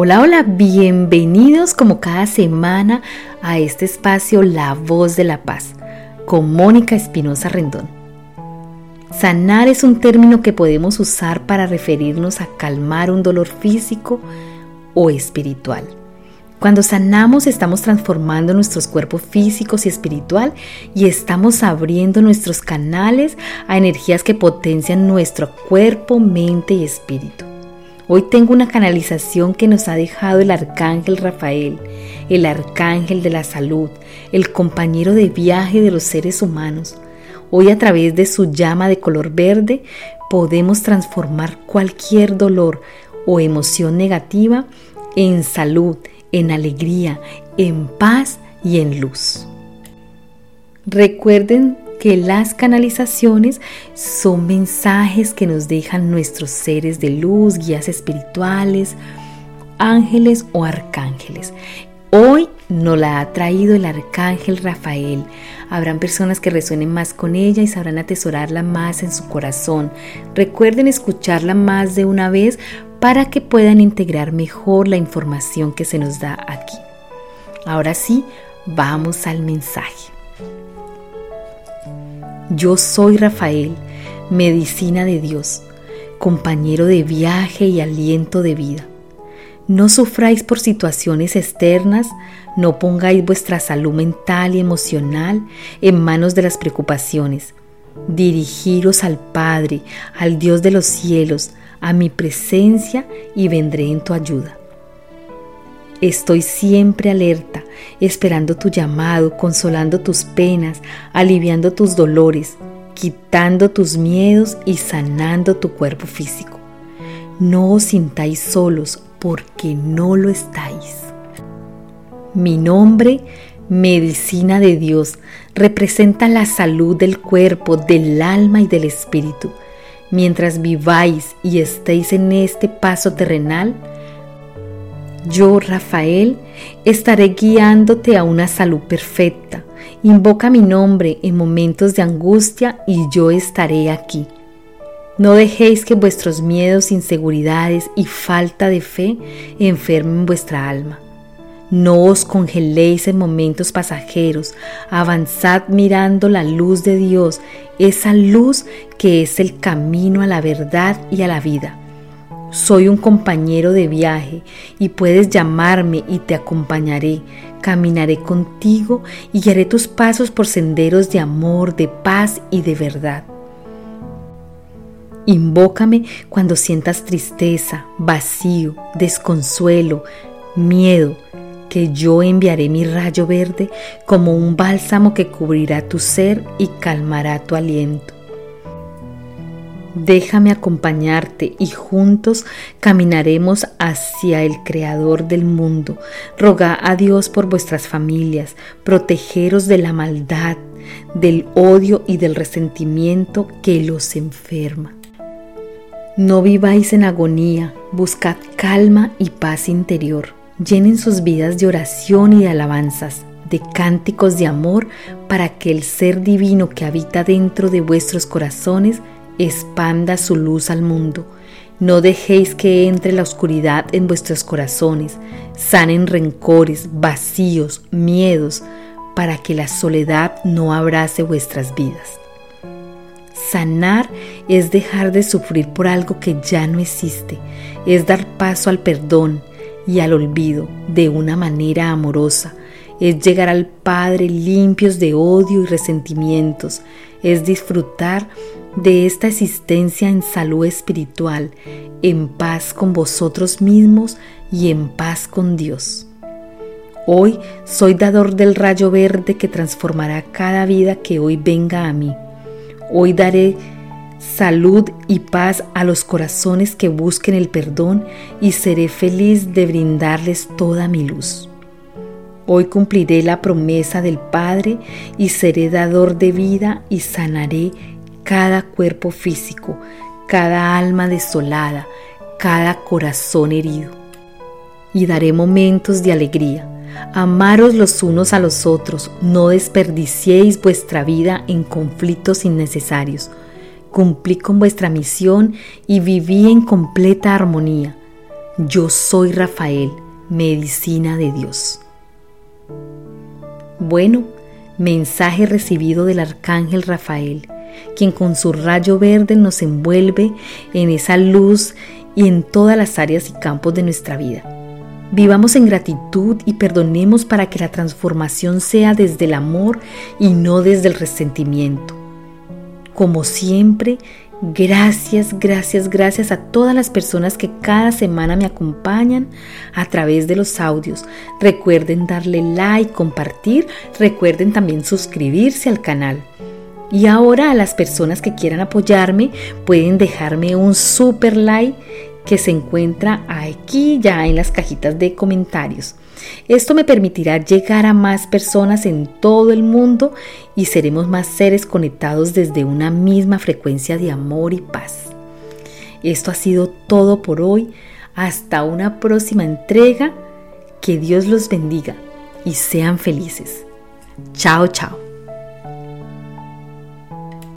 Hola, hola, bienvenidos como cada semana a este espacio La Voz de la Paz con Mónica Espinosa Rendón. Sanar es un término que podemos usar para referirnos a calmar un dolor físico o espiritual. Cuando sanamos estamos transformando nuestros cuerpos físicos y espiritual y estamos abriendo nuestros canales a energías que potencian nuestro cuerpo, mente y espíritu. Hoy tengo una canalización que nos ha dejado el arcángel Rafael, el arcángel de la salud, el compañero de viaje de los seres humanos. Hoy a través de su llama de color verde podemos transformar cualquier dolor o emoción negativa en salud, en alegría, en paz y en luz. Recuerden que las canalizaciones son mensajes que nos dejan nuestros seres de luz, guías espirituales, ángeles o arcángeles. Hoy nos la ha traído el arcángel Rafael. Habrán personas que resuenen más con ella y sabrán atesorarla más en su corazón. Recuerden escucharla más de una vez para que puedan integrar mejor la información que se nos da aquí. Ahora sí, vamos al mensaje. Yo soy Rafael, medicina de Dios, compañero de viaje y aliento de vida. No sufráis por situaciones externas, no pongáis vuestra salud mental y emocional en manos de las preocupaciones. Dirigiros al Padre, al Dios de los cielos, a mi presencia y vendré en tu ayuda. Estoy siempre alerta, esperando tu llamado, consolando tus penas, aliviando tus dolores, quitando tus miedos y sanando tu cuerpo físico. No os sintáis solos porque no lo estáis. Mi nombre, medicina de Dios, representa la salud del cuerpo, del alma y del espíritu. Mientras viváis y estéis en este paso terrenal, yo, Rafael, estaré guiándote a una salud perfecta. Invoca mi nombre en momentos de angustia y yo estaré aquí. No dejéis que vuestros miedos, inseguridades y falta de fe enfermen vuestra alma. No os congeléis en momentos pasajeros, avanzad mirando la luz de Dios, esa luz que es el camino a la verdad y a la vida. Soy un compañero de viaje y puedes llamarme y te acompañaré. Caminaré contigo y guiaré tus pasos por senderos de amor, de paz y de verdad. Invócame cuando sientas tristeza, vacío, desconsuelo, miedo, que yo enviaré mi rayo verde como un bálsamo que cubrirá tu ser y calmará tu aliento. Déjame acompañarte y juntos caminaremos hacia el Creador del mundo. Roga a Dios por vuestras familias, protegeros de la maldad, del odio y del resentimiento que los enferma. No viváis en agonía, buscad calma y paz interior. Llenen sus vidas de oración y de alabanzas, de cánticos de amor, para que el ser divino que habita dentro de vuestros corazones expanda su luz al mundo. No dejéis que entre la oscuridad en vuestros corazones, sanen rencores, vacíos, miedos, para que la soledad no abrace vuestras vidas. Sanar es dejar de sufrir por algo que ya no existe, es dar paso al perdón y al olvido de una manera amorosa, es llegar al Padre limpios de odio y resentimientos, es disfrutar de esta existencia en salud espiritual, en paz con vosotros mismos y en paz con Dios. Hoy soy dador del rayo verde que transformará cada vida que hoy venga a mí. Hoy daré salud y paz a los corazones que busquen el perdón y seré feliz de brindarles toda mi luz. Hoy cumpliré la promesa del Padre y seré dador de vida y sanaré cada cuerpo físico, cada alma desolada, cada corazón herido. Y daré momentos de alegría. Amaros los unos a los otros, no desperdiciéis vuestra vida en conflictos innecesarios. Cumplí con vuestra misión y viví en completa armonía. Yo soy Rafael, medicina de Dios. Bueno, mensaje recibido del arcángel Rafael, quien con su rayo verde nos envuelve en esa luz y en todas las áreas y campos de nuestra vida. Vivamos en gratitud y perdonemos para que la transformación sea desde el amor y no desde el resentimiento. Como siempre, Gracias, gracias, gracias a todas las personas que cada semana me acompañan a través de los audios. Recuerden darle like, compartir, recuerden también suscribirse al canal. Y ahora a las personas que quieran apoyarme pueden dejarme un super like que se encuentra aquí ya en las cajitas de comentarios. Esto me permitirá llegar a más personas en todo el mundo y seremos más seres conectados desde una misma frecuencia de amor y paz. Esto ha sido todo por hoy. Hasta una próxima entrega. Que Dios los bendiga y sean felices. Chao, chao.